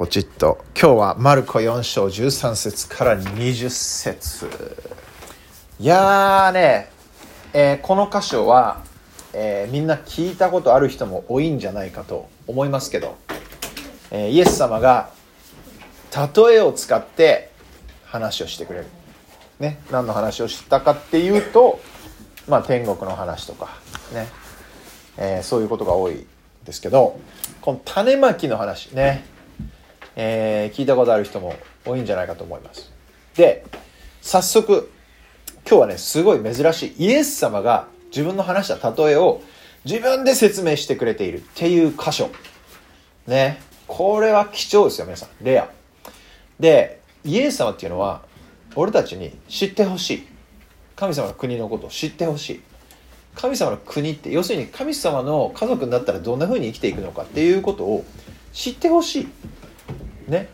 ポチッと。今日はマルコ4章13節から20節。いやーね、えーこの箇所は、えーみんな聞いたことある人も多いんじゃないかと思いますけど、えーイエス様が例えを使って話をしてくれる、ね、何の話をしたかっていうと、まあ、天国の話とか。ね、えそういうことが多いですけどこの種まきの話。ね。えー聞いたことある人も多いんじゃないかと思います。で早速今日はねすごい珍しいイエス様が自分の話した例えを自分で説明してくれているっていう箇所。ね。これは貴重ですよ皆さん。レア。でイエス様っていうのは俺たちに知ってほしい。神様の国のことを知ってほしい。神様の国って要するに神様の家族になったらどんな風に生きていくのかっていうことを知ってほしい。ね。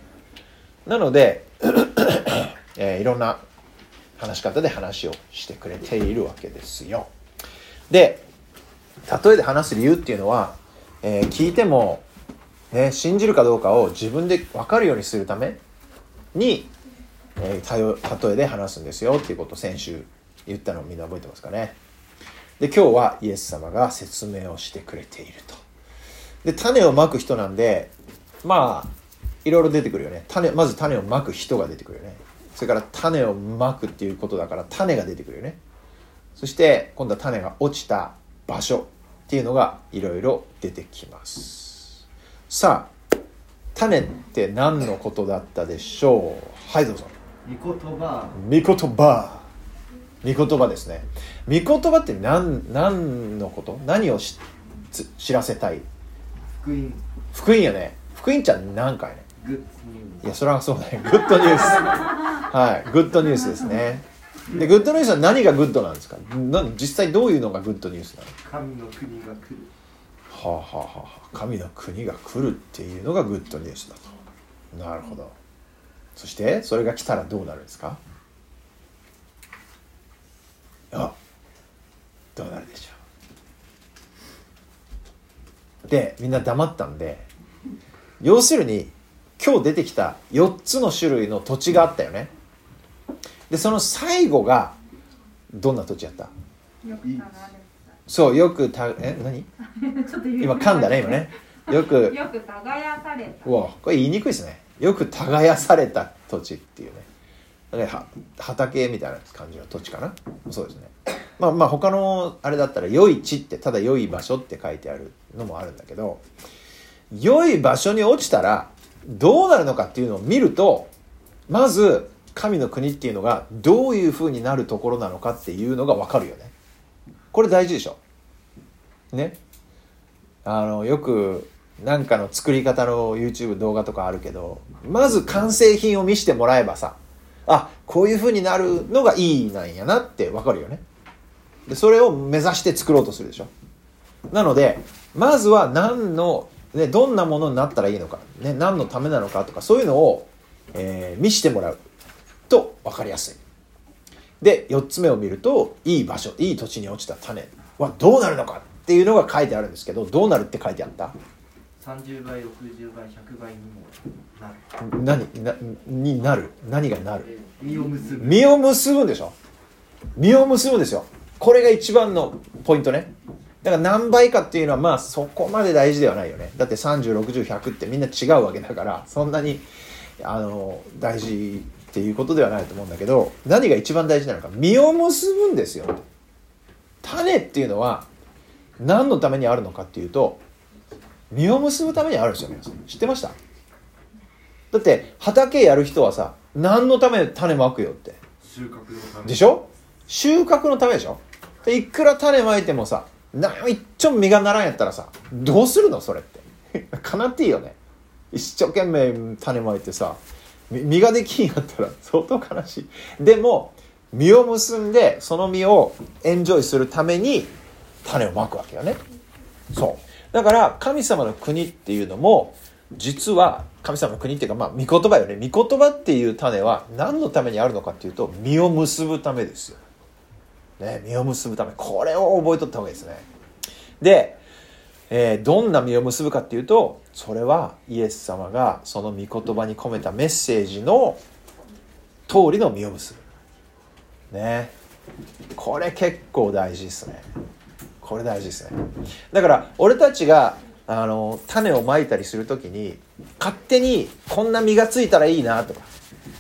なので、えーいろんな話し方で話をしてくれているわけですよ。で例えで話す理由っていうのは、えー聞いても、ね、信じるかどうかを自分で分かるようにするために、えー例えで話すんですよっていうことを先週言ったのをみんな覚えてますかね。で今日はイエス様が説明をしてくれていると。で種をまく人なんでまあいろいろ出てくるよね。種まず種をまく人が出てくるよね。それから種をまくっていうことだから種が出てくるよね。そして今度は種が落ちた場所っていうのがいろいろ出てきます。さあ種って何のことだったでしょう？はいどうぞ。御言葉御言葉御言葉ですね。御言葉って何何のこと？何を知らせたい？福音。福音やね。福音ちゃん何回ね？いやそれはそうだね。 Good news はい。 Good news ですね。で good news は何が good なんですか？な実際どういうのが good news なの？ー神の国が来る。はあ、はあはあはあ、神の国が来るっていうのがグッドニュースだと。なるほど。そしてそれが来たらどうなるんですか？あどうなるでしょう。でみんな黙ったんで要するに今日出てきた4つの種類の土地があったよね。でその最後がどんな土地やった？そうよくたえ何？た。ちょっと今噛んだね今ね。よく よく耕された。うわこれ言いにくいですね。よく耕された土地っていうね。だからは畑みたいな感じの土地かな。そうですね。まあまあ他のあれだったら「良い地」ってただ良い場所って書いてあるのもあるんだけど良い場所に落ちたらどうなるのかっていうのを見るとまず神の国っていうのがどういうふうになるところなのかっていうのが分かるよね。これ大事でしょ。ね。あのよくなんかの作り方の YouTube 動画とかあるけどまず完成品を見せてもらえばさあこういう風になるのがいいなんやなってわかるよね。でそれを目指して作ろうとするでしょ。なのでまずは何の、ね、どんなものになったらいいのか、ね、何のためなのかとかそういうのを、えー見せてもらう。と分かりやすい。で4つ目を見るといい場所いい土地に落ちた種はどうなるのかっていうのが書いてあるんですけどどうなるって書いてあった？30倍60倍100倍にもなる。何？なになる？何がなる？えー実を結ぶ。実を結ぶんでしょ？実を結ぶんですよ。これが一番のポイントねだから何倍かっていうのはまあそこまで大事ではないよね。だって3060100ってみんな違うわけだからそんなにあの大事っていうことではないと思うんだけど何が一番大事なのか。実を結ぶんですよ。種っていうのは何のためにあるのかっていうと実を結ぶためにあるんですよ皆さん。知ってました？だって畑やる人はさ何のために種まくよって。収穫のため。でしょ？収穫のためでしょ？でいくら種まいてもさな一丁実がならんやったらさどうするの？それって。かなっていいよね。一生懸命種まいてさみ実ができんやったら相当悲しい。でも実を結んでその実をエンジョイするために種をまくわけよね。そう。だから神様の国っていうのも実は神様の国っていうかまあ御言葉よね。御言葉っていう種は何のためにあるのかっていうと実を結ぶためですよ、ね、実を結ぶためこれを覚えとった方がいいですね。でえーどんな実を結ぶかっていうとそれはイエス様がその御言葉に込めたメッセージの通りの実を結ぶ。ね。これ結構大事ですね。これ大事ですね。だから俺たちがあの種をまいたりする時に勝手にこんな実がついたらいいなとか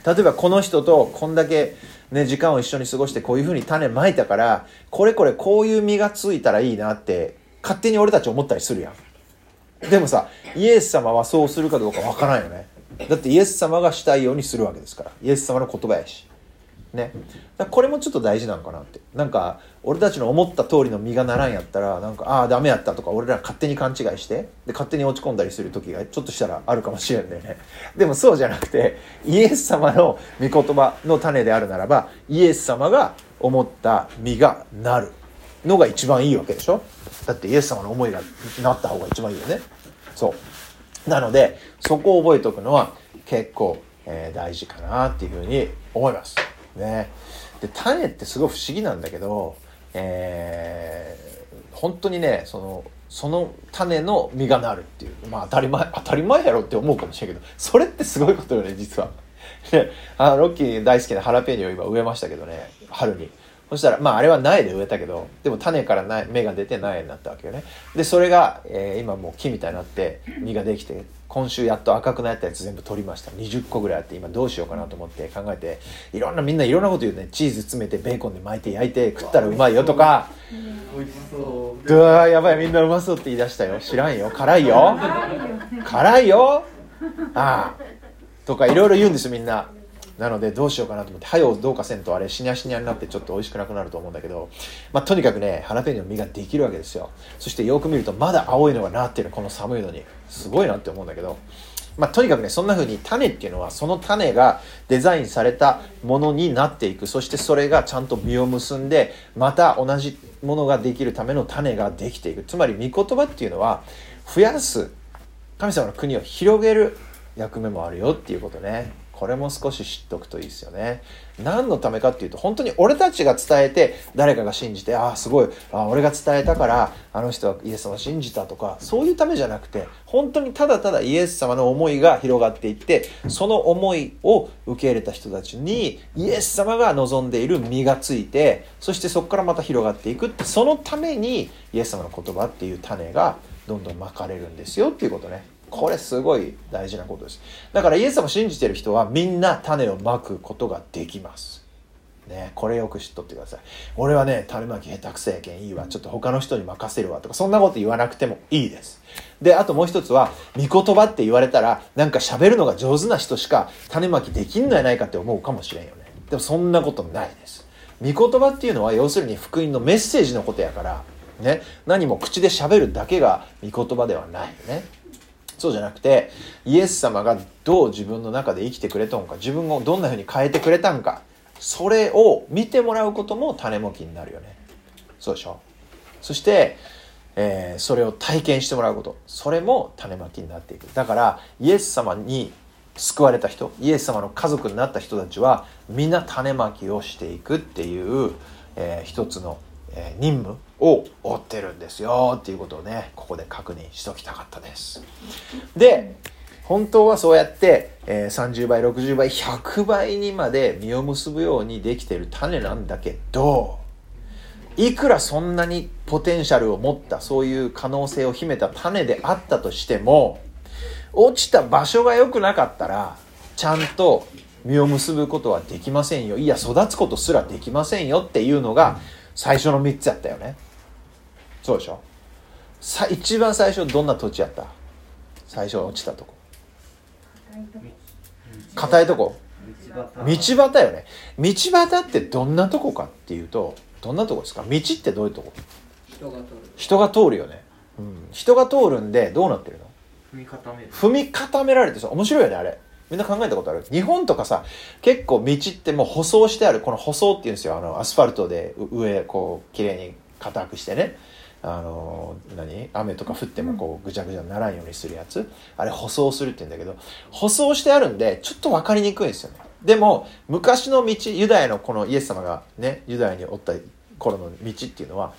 例えばこの人とこんだけ、ね、時間を一緒に過ごしてこういうふうに種まいたからこれこれこういう実がついたらいいなって勝手に俺たち思ったりするやん。でもさイエス様はそうするかどうかわからんよね。だってイエス様がしたいようにするわけですから。イエス様の言葉やし。ね、だからこれもちょっと大事なのかなって。なんか俺たちの思った通りの実がならんやったらなんかああダメやったとか俺ら勝手に勘違いしてで勝手に落ち込んだりする時がちょっとしたらあるかもしれんだよね。でもそうじゃなくてイエス様の御言葉の種であるならばイエス様が思った実がなるのが一番いいわけでしょ。だってイエス様の思いがなった方が一番いいよね。そう。なのでそこを覚えておくのは結構、えー大事かなっていうふうに思います。ね。で種ってすごい不思議なんだけど、えー本当にねそのその種の実がなるっていう。まあ当たり前当たり前やろって思うかもしれんけどそれってすごいことよね実は。ねあロッキー大好きなハラペーニョを今植えましたけどね春に。そしたらまああれは苗で植えたけどでも種から苗芽が出て苗になったわけよね。でそれが、えー今もう木みたいになって実ができて今週やっと赤くなったやつ全部取りました。20個ぐらいあって今どうしようかなと思って考えていろんなみんないろんなこと言うね。チーズ詰めてベーコンで巻いて焼いて食ったらうまいよとか。美味しそう。うわーやばい。みんなうまそうって言い出したよ。知らんよ。辛いよ。辛いよ。ああとかいろいろ言うんですよみんななのでどうしようかなと思って「はよどうかせんとあれしにゃしにゃになってちょっと美味しくなくなると思うんだけど、まあ、とにかくねハラペーニョの実ができるわけですよ。そしてよく見るとまだ青いのがなってるこの寒いのにすごいなって思うんだけどまあ、とにかくねそんな風に種っていうのはその種がデザインされたものになっていく。そしてそれがちゃんと実を結んでまた同じものができるための種ができていく。つまり御言葉っていうのは増やす神様の国を広げる役目もあるよっていうことね。これも少し知っておくといいですよね。何のためかっていうと本当に俺たちが伝えて誰かが信じてああすごいあ俺が伝えたからあの人はイエス様を信じたとかそういうためじゃなくて本当にただただイエス様の思いが広がっていってその思いを受け入れた人たちにイエス様が望んでいる実がついてそしてそこからまた広がっていくってそのためにイエス様の言葉っていう種がどんどんまかれるんですよっていうことね。これすごい大事なことです。だからイエス様を信じてる人はみんな種をまくことができます。ね、これよく知っとってください。俺はね種まき下手くそやけんいいわ。ちょっと他の人に任せるわとかそんなこと言わなくてもいいです。であともう一つは御言葉って言われたらなんか喋るのが上手な人しか種まきできんのやないかって思うかもしれんよね。でもそんなことないです。御言葉っていうのは要するに福音のメッセージのことやからね何も口で喋るだけが御言葉ではないよね。そうじゃなくてイエス様がどう自分の中で生きてくれたのか自分をどんなふうに変えてくれたんかそれを見てもらうことも種もきになるよね。そうでしょ？そして、えーそれを体験してもらうこと。それも種まきになっていく。だからイエス様に救われた人イエス様の家族になった人たちはみんな種まきをしていくっていう、えー一つの、えー任務。を負ってるんですよっていうことをねここで確認しときたかったです。で本当はそうやって、えー30倍60倍100倍にまで実を結ぶようにできてる種なんだけどいくらそんなにポテンシャルを持ったそういう可能性を秘めた種であったとしても落ちた場所が良くなかったらちゃんと実を結ぶことはできませんよ。いや育つことすらできませんよっていうのが最初の3つやったよね。そうでしょ。さ一番最初どんな土地やった？最初落ちたとこ。硬いとこ。道道端よね。道端ってどんなとこかっていうとどんなとこですか？道ってどういうとこ？人が取る。人が通るよね、うん、人が通るんでどうなってるの？踏み固める。踏み固められてさ面白いよねあれ。みんな考えたことある？日本とかさ結構道ってもう舗装してある。この舗装っていうんですよ。あのアスファルトでう上こう綺麗に硬くしてねあの何？雨とか降ってもこうぐちゃぐちゃにならんようにするやつ。あれ舗装するって言うんだけど舗装してあるんでちょっと分かりにくいんですよね。でも昔の道ユダヤのこのイエス様がねユダヤにおった頃の道っていうのは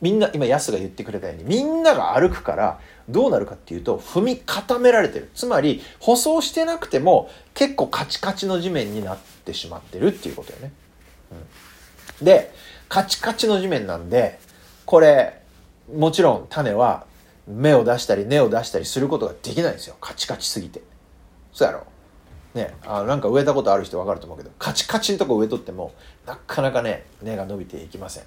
みんな今ヤスが言ってくれたようにみんなが歩くからどうなるかっていうと踏み固められてる。つまり舗装してなくても結構カチカチの地面になってしまってるっていうことよね、うん、でカチカチの地面なんでこれもちろん種は芽を出したり根を出したりすることができないんですよ。カチカチすぎて。そうやろ。ねあなんか植えたことある人分かると思うけどカチカチのとこ植えとってもなかなかね根が伸びていきません。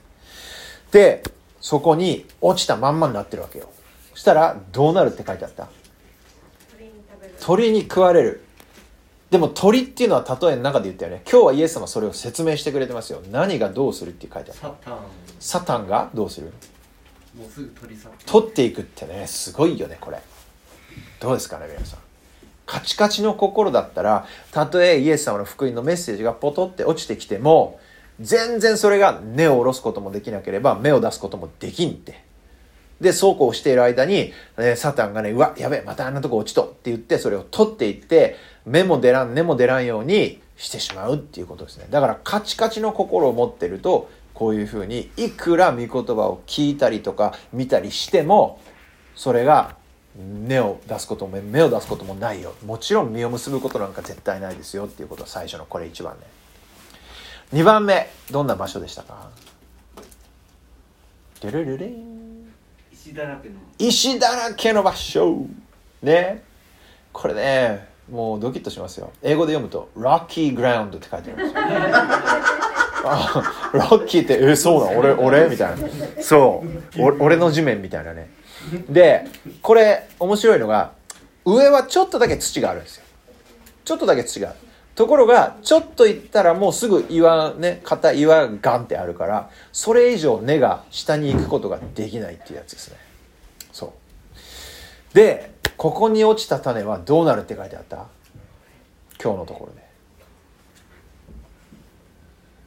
でそこに落ちたまんまになってるわけよ。そしたらどうなるって書いてあった？鳥に食われる。でも鳥っていうのは例えの中で言ったよね。今日はイエス様それを説明してくれてますよ。何がどうするって書いてあった。サタン。サタンがどうする？もうすぐ取り去って。取っていくってねすごいよねこれ。どうですかね皆さん。カチカチの心だったらたとえイエス様の福音のメッセージがポトって落ちてきても全然それが根を下ろすこともできなければ芽を出すこともできんって。でそうこうしている間に、えサタンがねうわやべえまたあんなとこ落ちとって言ってそれを取っていって芽も出らん根も出らんようにしてしまうっていうことですね。だからカチカチの心を持ってるとこういうふうにいくら御言葉を聞いたりとか見たりしてもそれが根を出すことも芽を出すこともないよ。もちろん実を結ぶことなんか絶対ないですよっていうことは最初のこれ1番ね。2番目どんな場所でしたか？ルルルルン。石だらけの石だらけの場所。ね。これねもうドキッとしますよ。英語で読むと「Rocky Ground」って書いてあるんですよ。あ ロッキーって「えそうなの？俺俺?」みたいな。そう。俺の地面みたいなね。でこれ面白いのが上はちょっとだけ土があるんですよ。ちょっとだけ土がある。ところがちょっと行ったらもうすぐ岩ね硬い岩がガンってあるからそれ以上根が下に行くことができないっていうやつですね。そう。でここに落ちた種はどうなるって書いてあった？今日のところで。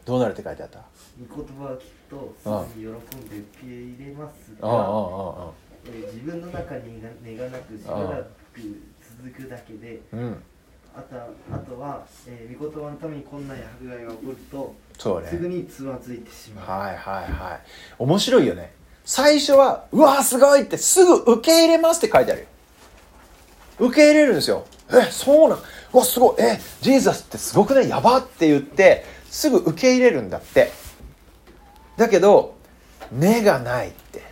どうなるって書いてあった？御言葉を聞くとすぐに喜んで受け入れますが、うんえー自分の中に根がなくしばらく続くだけでうん。うんあとはあとは、えー、御言葉のためにこんな迫害が起こるとそうね。すぐにつまずいてしまう、はいはいはい。面白いよね。最初は「うわすごい!」ってすぐ受け入れますって書いてあるよ。受け入れるんですよ。えそうなんうわすごい。えジーザスってすごくねやばって言ってすぐ受け入れるんだってだけど根がないって。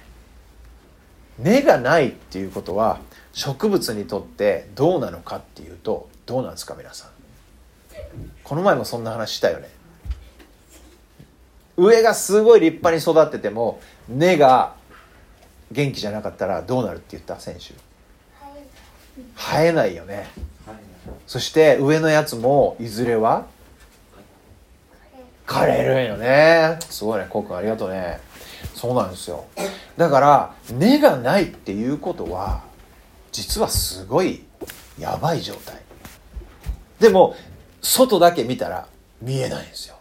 根がないっていうことは植物にとってどうなのかっていうとどうなんですか皆さん。この前もそんな話したよね。上がすごい立派に育ってても根が元気じゃなかったらどうなるって言った？選手生えない。よねはいそして上のやつもいずれは？枯れるんよね。すごいねこうくんありがとうね。そうなんですよ。だから根がないっていうことは実はすごいやばい状態。でも外だけ見たら見えないんですよ。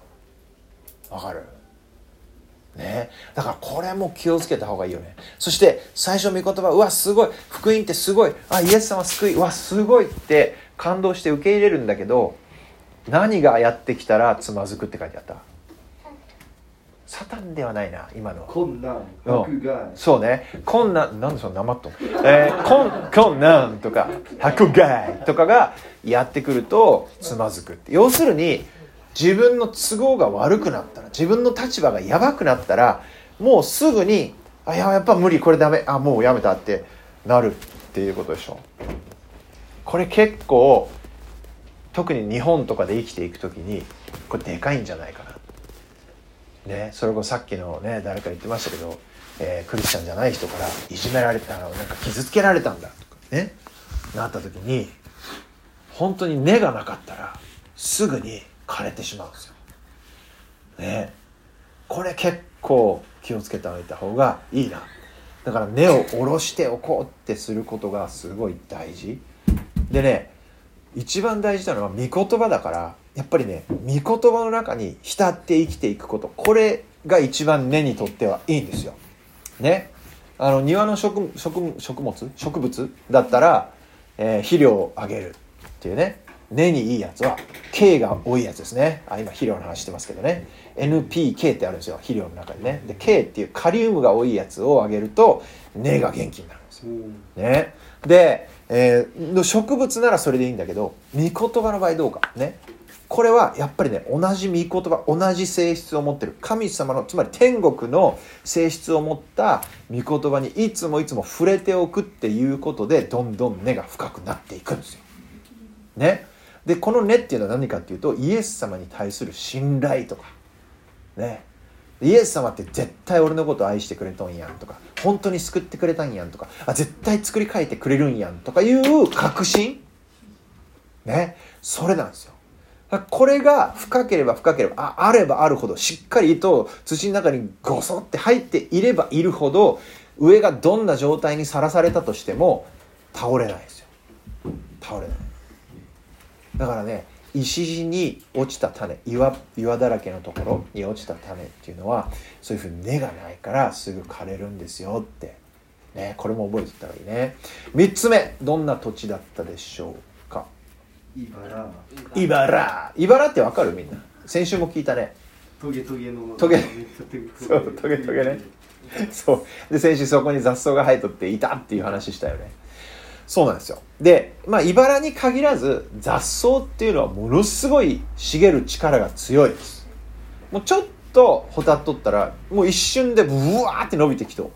わかる？ね。だからこれも気をつけた方がいいよね。そして最初の御言葉うわすごい。福音ってすごい。あイエス様救い。うわすごいって感動して受け入れるんだけど何がやってきたらつまずくって書いてあった？サタンではないな今の。は困難うん。迫害そうね。困難なんでそのなまっとん？えー、困困難とか迫害とかがやってくるとつまずくって。要するに自分の都合が悪くなったら自分の立場がやばくなったらもうすぐにあいややっぱ無理これダメあもうやめたってなるっていうことでしょ。これ結構特に日本とかで生きていく時にこれでかいんじゃないかな。ね、それこそさっきのね誰か言ってましたけど、えークリスチャンじゃない人からいじめられたなんか傷つけられたんだとかねなった時に本当に根がなかったらすぐに枯れてしまうんですよ。ね。これ結構気をつけておいた方がいいな。だから根を下ろしておこうってすることがすごい大事。でね一番大事なのは御言葉だからやっぱりね御言葉の中に浸って生きていくこと。これが一番根にとってはいいんですよ。ね。あの庭の植植植物植物だったら、えー肥料をあげるっていうね。根にいいやつは K が多いやつですね。あ今肥料の話してますけどね。NPK ってあるんですよ。肥料の中にね。で K っていうカリウムが多いやつをあげると根が元気になるんですよ。ね、で、えーの植物ならそれでいいんだけど御言葉の場合どうか。ね。これはやっぱりね同じ御言葉同じ性質を持ってる。神様のつまり天国の性質を持った御言葉にいつもいつも触れておくっていうことでどんどん根が深くなっていくんですよ。ね、でこの根っていうのは何かっていうとイエス様に対する信頼とか。ね。イエス様って絶対俺のこと愛してくれとんやんとか本当に救ってくれたんやんとかあ絶対作り変えてくれるんやんとかいう確信？ね？それなんですよ。これが深ければ深ければああればあるほどしっかりと土の中にゴソって入っていればいるほど上がどんな状態にさらされたとしても倒れないですよ。倒れない。だからね石地に落ちた種岩岩だらけのところに落ちた種っていうのはそういうふうに根がないからすぐ枯れるんですよって、ね、これも覚えてた方がいいね。3つ目どんな土地だったでしょうか？茨。茨。茨ってわかる？みんな。先週も聞いたね。トゲトゲの。トゲ。そうトゲトゲね。そう。で先週そこに雑草が生えとっていたっていう話したよねそうなんですよ。でまあ茨に限らず雑草っていうのはものすごい茂る力が強いです。もうちょっとほたっとったらもう一瞬でブワーって伸びてきと。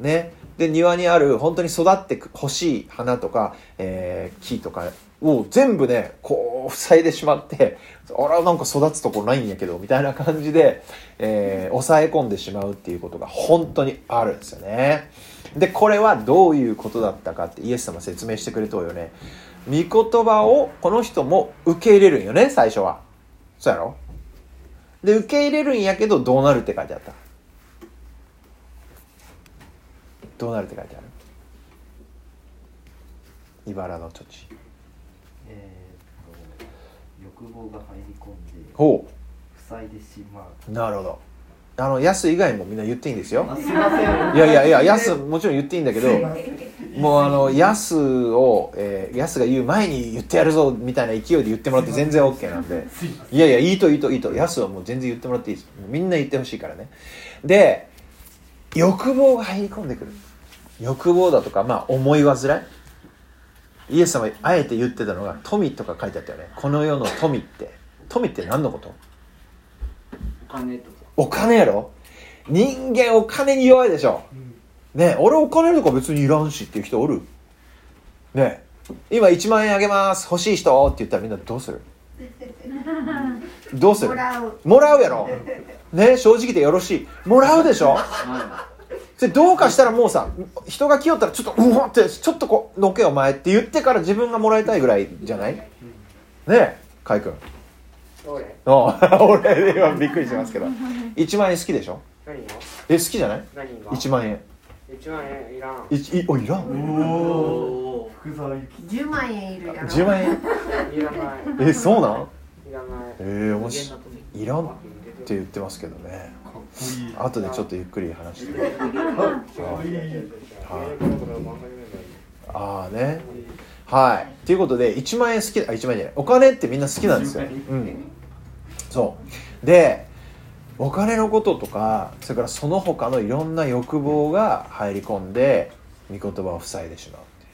ね。で庭にある本当に育ってほしい花とか、えー木とかを全部ねこう塞いでしまってあらなんか育つとこないんやけどみたいな感じで、えー抑え込んでしまうっていうことが本当にあるんですよね。でこれはどういうことだったかってイエス様説明してくれとうよね。御言葉をこの人も受け入れるんよね最初は。そうやろ？で受け入れるんやけどどうなるって書いてあった。どうなるって書いてある？茨の土地。欲望が入り込んでほ塞いでしまううなるほど。あの安以外もみんな言っていいんですよ。あすいません。いやいやいや安もちろん言っていいんだけどもうあの安を、えー、安が言う前に言ってやるぞみたいな勢いで言ってもらって全然 OK なんで。いやいやいいといいといいと。安はもう全然言ってもらっていいです。みんな言ってほしいからね。で欲望が入り込んでくる。欲望だとかまあ思い煩いイエス様あえて言ってたのが富とか書いてあったよね。この世の富って。富って何のこと？お金とか。お金やろ？人間お金に弱いでしょ。ね俺お金とか別にいらんしっていう人おる？ね今1万円あげます。欲しい人？って言ったらみんなどうする？どうする？もらう。もらうやろ。ね正直でよろしい。もらうでしょ？それどうかしたらもうさ人が来よったらちょっとうわってちょっとこうのけお前って言ってから自分がもらいたいぐらいじゃない？ねえ海君。俺。あ 俺今びっくりしますけど。1万円好きでしょ？え好きじゃない？何が ?1 万円。1万円いらん。いいおいらん。おお福沢諭吉。10万円いるやろ10万円？いらない。えそうなん？いらない。えー、もしいらんって言ってますけどね後でちょっとゆっくり話して。ああね。はい。ということで1万円好きあ1万円じゃない。お金ってみんな好きなんですよ、うん、そう。でお金のこととかそれからその他のいろんな欲望が入り込んで御言葉を塞いでしまうっていう。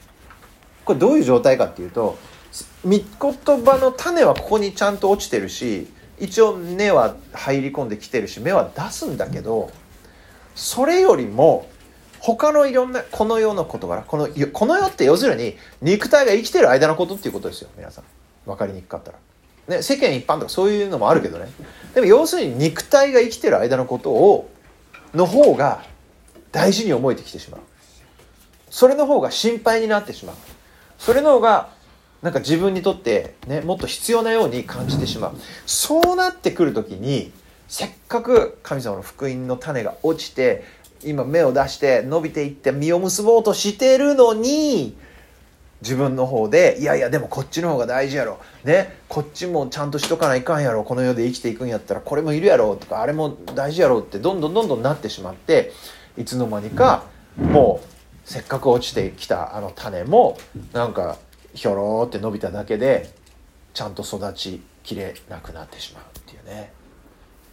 これどういう状態かっていうと御言葉の種はここにちゃんと落ちてるし一応根は入り込んできてるし芽は出すんだけどそれよりも他のいろんなこの世の事柄このこの世って要するに肉体が生きてる間のことっていうことですよ皆さん。分かりにくかったら、ね、世間一般とかそういうのもあるけどね。でも要するに肉体が生きてる間のことをの方が大事に思えてきてしまう。それの方が心配になってしまう。それの方がなんか自分にとって、ね、もっと必要なように感じてしまう。そうなってくる時にせっかく神様の福音の種が落ちて今芽を出して伸びていって実を結ぼうとしてるのに自分の方でいやいやでもこっちの方が大事やろ。ねこっちもちゃんとしとかないかんやろ。この世で生きていくんやったらこれもいるやろ。とかあれも大事やろ。ってどんどんどんどんなってしまっていつの間にかもうせっかく落ちてきたあの種もなんかひょろーって伸びただけでちゃんと育ちきれなくなってしまうっていうね。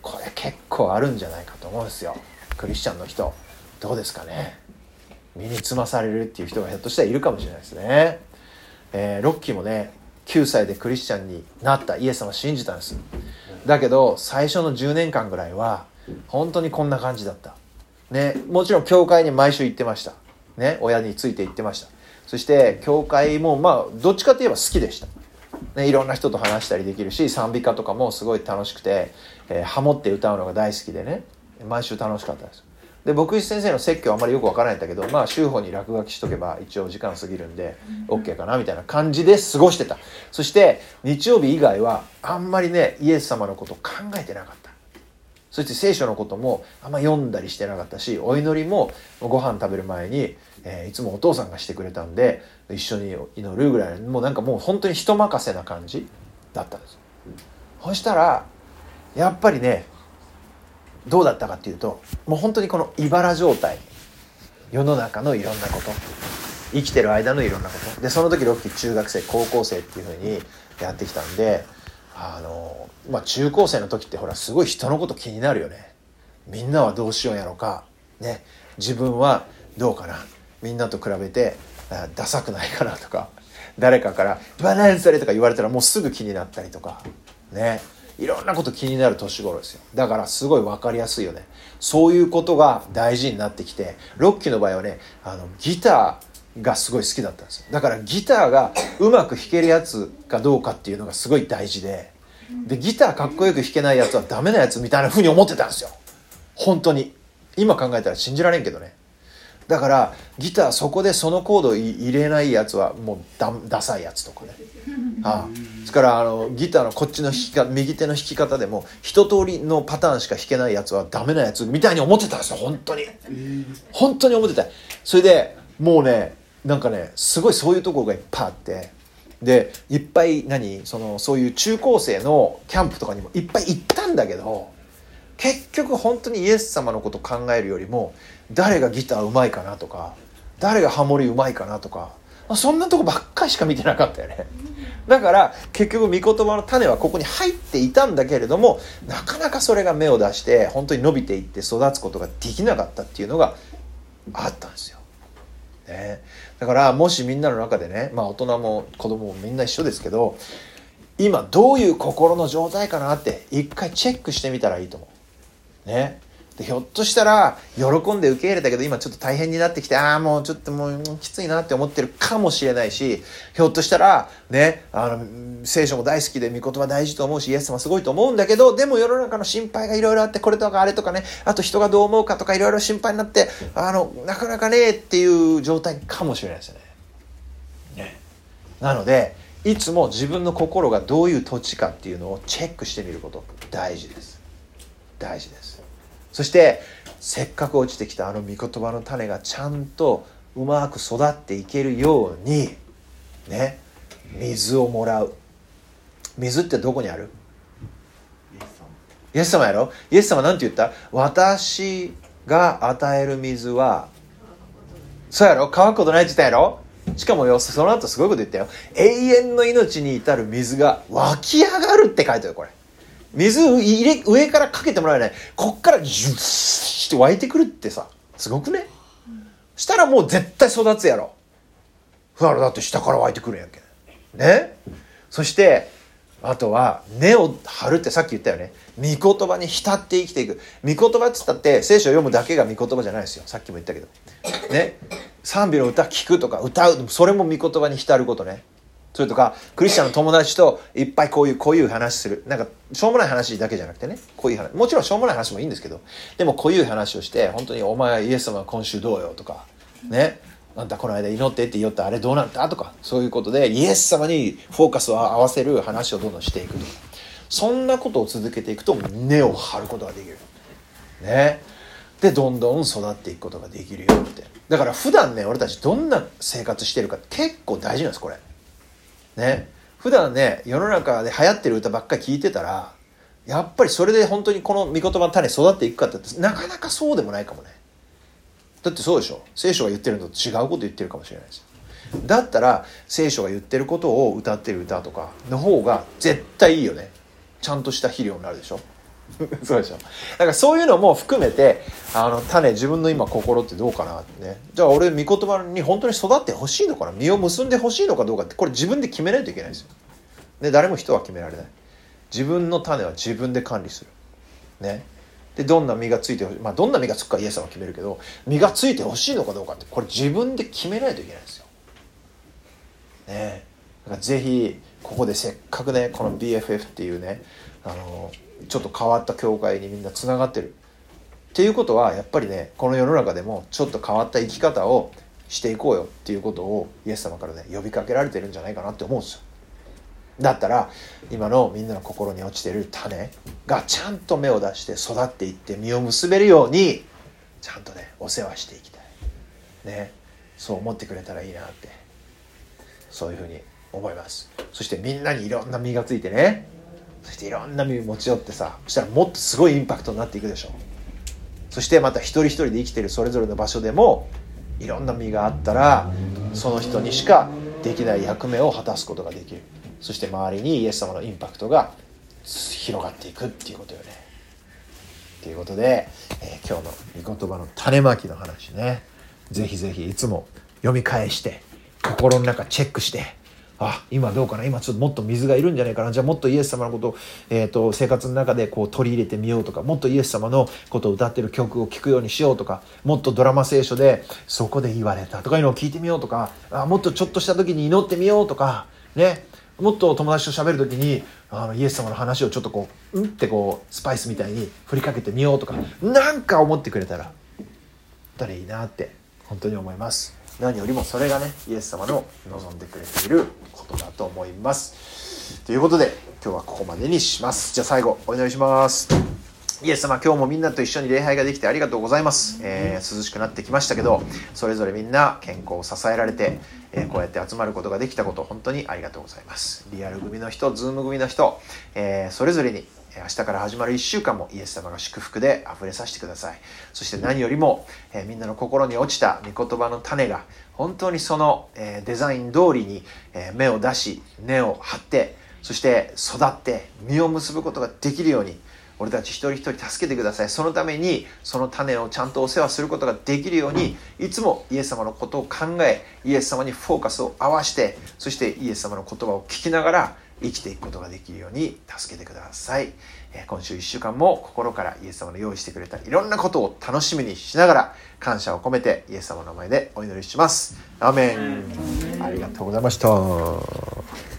これ結構あるんじゃないかと思うんですよ。クリスチャンの人。どうですかね。身につまされるっていう人がひょっとしたらいるかもしれないですね、えーロッキーもね9歳でクリスチャンになったイエス様を信じたんです。だけど最初の10年間ぐらいは本当にこんな感じだった。ねもちろん教会に毎週行ってました。ね親について行ってました。そして教会もまあどっちかといえば好きでした。ね、いろんな人と話したりできるし賛美歌とかもすごい楽しくて、えーハモって歌うのが大好きでね毎週楽しかったです。で牧師先生の説教はあんまりよくわからないんだけどまあ週報に落書きしとけば一応時間過ぎるんで OK かなみたいな感じで過ごしてたそして日曜日以外はあんまりねイエス様のこと考えてなかったそして聖書のこともあんま読んだりしてなかったしお祈りもご飯食べる前に、えーいつもお父さんがしてくれたんで一緒に祈るぐらいもうなんかもう本当に人任せな感じだったんです。そしたらやっぱりねどうだったかっていうともう本当にこの茨状態。世の中のいろんなこと。生きてる間のいろんなこと。でその時ロッキー中学生高校生っていうふうにやってきたんであのまあ中高生の時ってほらすごい人のこと気になるよね。みんなはどうしようやろか。ね。自分はどうかな。みんなと比べてダサくないかなとか。誰かから「バランスれ」とか言われたらもうすぐ気になったりとか。ね。いろんなこと気になる年頃ですよ。だからすごい分かりやすいよね。そういうことが大事になってきてロッキーの場合はねあのギターがすごい好きだったんですだからギターがうまく弾けるやつかどうかっていうのがすごい大事ででギターかっこよく弾けないやつはダメなやつみたいな風に思ってたんですよ。本当に。今考えたら信じられんけどね。だからギターそこでそのコードを入れないやつはもうダダサいやつとかね。ああ。ですからあのギターのこっちの弾き方右手の弾き方でも一通りのパターンしか弾けないやつはダメなやつみたいに思ってたんですよ。本当に。本当に思ってた。それでもうねなんかねすごいそういうところがいっぱいあって。でいっぱい何そのそういう中高生のキャンプとかにもいっぱい行ったんだけど結局本当にイエス様のこと考えるよりも誰がギターうまいかなとか誰がハモリうまいかなとかそんなとこばっかりしか見てなかったよね。だから結局御言葉の種はここに入っていたんだけれどもなかなかそれが芽を出して本当に伸びていって育つことができなかったっていうのがあったんですよ。ね、だからもしみんなの中でねまあ大人も子供もみんな一緒ですけど今どういう心の状態かなって一回チェックしてみたらいいと思う。ね。でひょっとしたら喜んで受け入れたけど今ちょっと大変になってきてああもうちょっともうきついなって思ってるかもしれないしひょっとしたらねあの聖書も大好きで御言葉大事と思うしイエス様すごいと思うんだけどでも世の中の心配がいろいろあってこれとかあれとかねあと人がどう思うかとかいろいろ心配になってあのなかなかねっていう状態かもしれないですよね。ね。なのでいつも自分の心がどういう土地かっていうのをチェックしてみること大事です。大事です。そしてせっかく落ちてきたあの御言葉の種がちゃんとうまく育っていけるようにね水をもらう。水ってどこにある？イエス様。やろ？イエス様なんて言った？私が与える水はそうやろ？乾くことないって言ったやろ？しかもよその後すごいこと言ったよ。永遠の命に至る水が湧き上がるって書いてあるよこれ水入れ上からかけてもらえない。こっからジュッして湧いてくるってさ。すごくね？したらもう絶対育つやろ。ふわろだって下から湧いてくるんやんけ。ね？そしてあとは根を張るってさっき言ったよね。御言葉に浸って生きていく。御言葉っつったって聖書を読むだけが御言葉じゃないですよ。さっきも言ったけど。ね？賛美の歌聞くとか歌うそれも御言葉に浸ることね。それとかクリスチャンの友達といっぱいこういうこういう話する。なんかしょうもない話だけじゃなくてね。こういう話もちろんしょうもない話もいいんですけど。でもこういう話をして本当に「お前イエス様は今週どうよ」とかね。あんたこの間祈ってって言ったあれどうなったとかそういうことでイエス様にフォーカスを合わせる話をどんどんしていくとか。そんなことを続けていくと根を張ることができる。ね。でどんどん育っていくことができるよって。だから普段ね俺たちどんな生活してるか結構大事なんですこれ。ね。普段ね世の中で流行ってる歌ばっかり聴いてたらやっぱりそれで本当にこの御言葉の種育っていくかってなかなかそうでもないかもね。だってそうでしょ。聖書が言ってるのと違うこと言ってるかもしれないです。よだったら聖書が言ってることを歌ってる歌とかの方が絶対いいよね。ちゃんとした肥料になるでしょ。そうでしょ。だからそういうのも含めてあの種自分の今心ってどうかなってね。じゃあ俺御言葉に本当に育ってほしいのかな実を結んでほしいのかどうかってこれ自分で決めないといけないんですよ。で誰も人は決められない。自分の種は自分で管理する。ね。でどんな実がついてほしいまあどんな実がつくかイエス様は決めるけど実がついてほしいのかどうかってこれ自分で決めないといけないんですよ。ね。だからぜひここでせっかくねこの BFF っていうねあのちょっと変わった教会にみんなつながってる。っていうことはやっぱりねこの世の中でもちょっと変わった生き方をしていこうよっていうことをイエス様からね呼びかけられてるんじゃないかなって思うんですよ。だったら今のみんなの心に落ちてる種がちゃんと芽を出して育っていって実を結べるようにちゃんとねお世話していきたい。ね。そう思ってくれたらいいなって。そういうふうに思います。そしてみんなにいろんな実がついてねそしていろんな実持ち寄ってさそしたらもっとすごいインパクトになっていくでしょ。そしてまた一人一人で生きてるそれぞれの場所でもいろんな実があったらその人にしかできない役目を果たすことができる。そして周りにイエス様のインパクトが広がっていくっていうことよね。ということで、えー今日の御言葉の種まきの話ね。ぜひぜひいつも読み返して心の中チェックしてあ今どうかな？今ちょっともっと水がいるんじゃないかな？じゃあもっとイエス様のことを、えー、と生活の中でこう取り入れてみようとかもっとイエス様のことを歌ってる曲を聴くようにしようとかもっとドラマ聖書でそこで言われたとかいうのを聞いてみようとかあもっとちょっとした時に祈ってみようとかね？もっと友達と喋る時にあのイエス様の話をちょっとこううんってこうスパイスみたいに振りかけてみようとかなんか思ってくれたらったらいいなって本当に思います。何よりもそれがねイエス様の望んでくれていることだと思います。ということで今日はここまでにします。じゃあ最後お祈りします。イエス様今日もみんなと一緒に礼拝ができてありがとうございます、えー涼しくなってきましたけどそれぞれみんな健康を支えられて、えーこうやって集まることができたこと本当にありがとうございます。リアル組の人 Zoom 組の人、えーそれぞれに明日から始まる1週間もイエス様が祝福で溢れさせてください。そして何よりも、えーみんなの心に落ちた御言葉の種が本当にその、えーデザイン通りに、えー芽を出し根を張ってそして育って実を結ぶことができるように俺たち一人一人助けてください。そのためにその種をちゃんとお世話することができるようにいつもイエス様のことを考えイエス様にフォーカスを合わしてそしてイエス様の言葉を聞きながら生きていくことができるように助けてください。えー今週1週間も心からイエス様の用意してくれたいろんなことを楽しみにしながら感謝を込めてイエス様の前でお祈りします。アーメン。ありがとうございました